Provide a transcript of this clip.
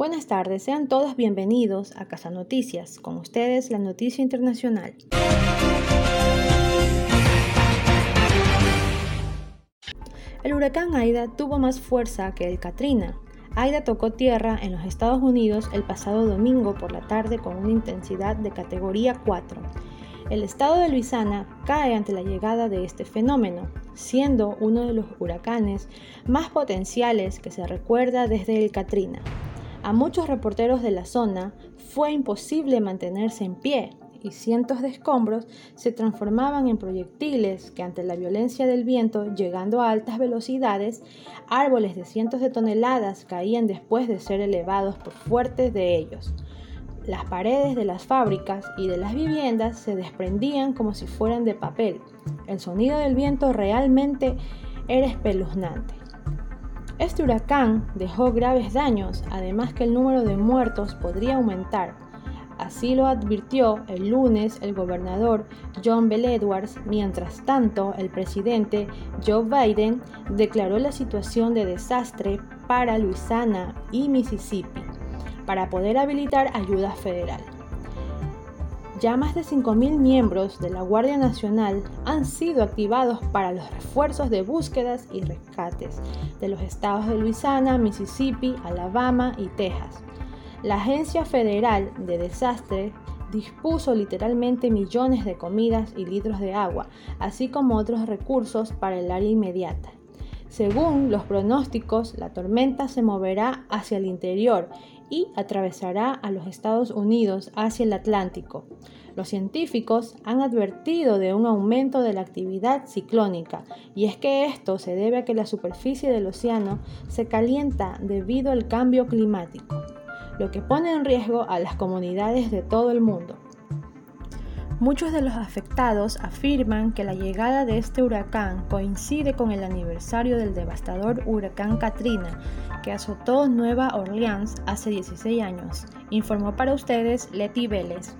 Buenas tardes, sean todos bienvenidos a Casa Noticias. Con ustedes la noticia internacional. El huracán Aida tuvo más fuerza que el Katrina. Aida tocó tierra en los Estados Unidos el pasado domingo por la tarde con una intensidad de categoría 4. El estado de Luisiana cae ante la llegada de este fenómeno, siendo uno de los huracanes más potenciales que se recuerda desde el Katrina. A muchos reporteros de la zona fue imposible mantenerse en pie y cientos de escombros se transformaban en proyectiles que ante la violencia del viento, llegando a altas velocidades, árboles de cientos de toneladas caían después de ser elevados por fuertes de ellos. Las paredes de las fábricas y de las viviendas se desprendían como si fueran de papel. El sonido del viento realmente era espeluznante. Este huracán dejó graves daños, además que el número de muertos podría aumentar. Así lo advirtió el lunes el gobernador John Bell Edwards. Mientras tanto, el presidente Joe Biden declaró la situación de desastre para Luisiana y Mississippi para poder habilitar ayuda federal. Ya más de 5.000 miembros de la Guardia Nacional han sido activados para los refuerzos de búsquedas y rescates de los estados de Luisiana, Mississippi, Alabama y Texas. La Agencia Federal de Desastres dispuso literalmente millones de comidas y litros de agua, así como otros recursos para el área inmediata. Según los pronósticos, la tormenta se moverá hacia el interior y atravesará a los Estados Unidos hacia el Atlántico. Los científicos han advertido de un aumento de la actividad ciclónica y es que esto se debe a que la superficie del océano se calienta debido al cambio climático, lo que pone en riesgo a las comunidades de todo el mundo. Muchos de los afectados afirman que la llegada de este huracán coincide con el aniversario del devastador huracán Katrina que azotó Nueva Orleans hace 16 años. Informó para ustedes Leti Vélez.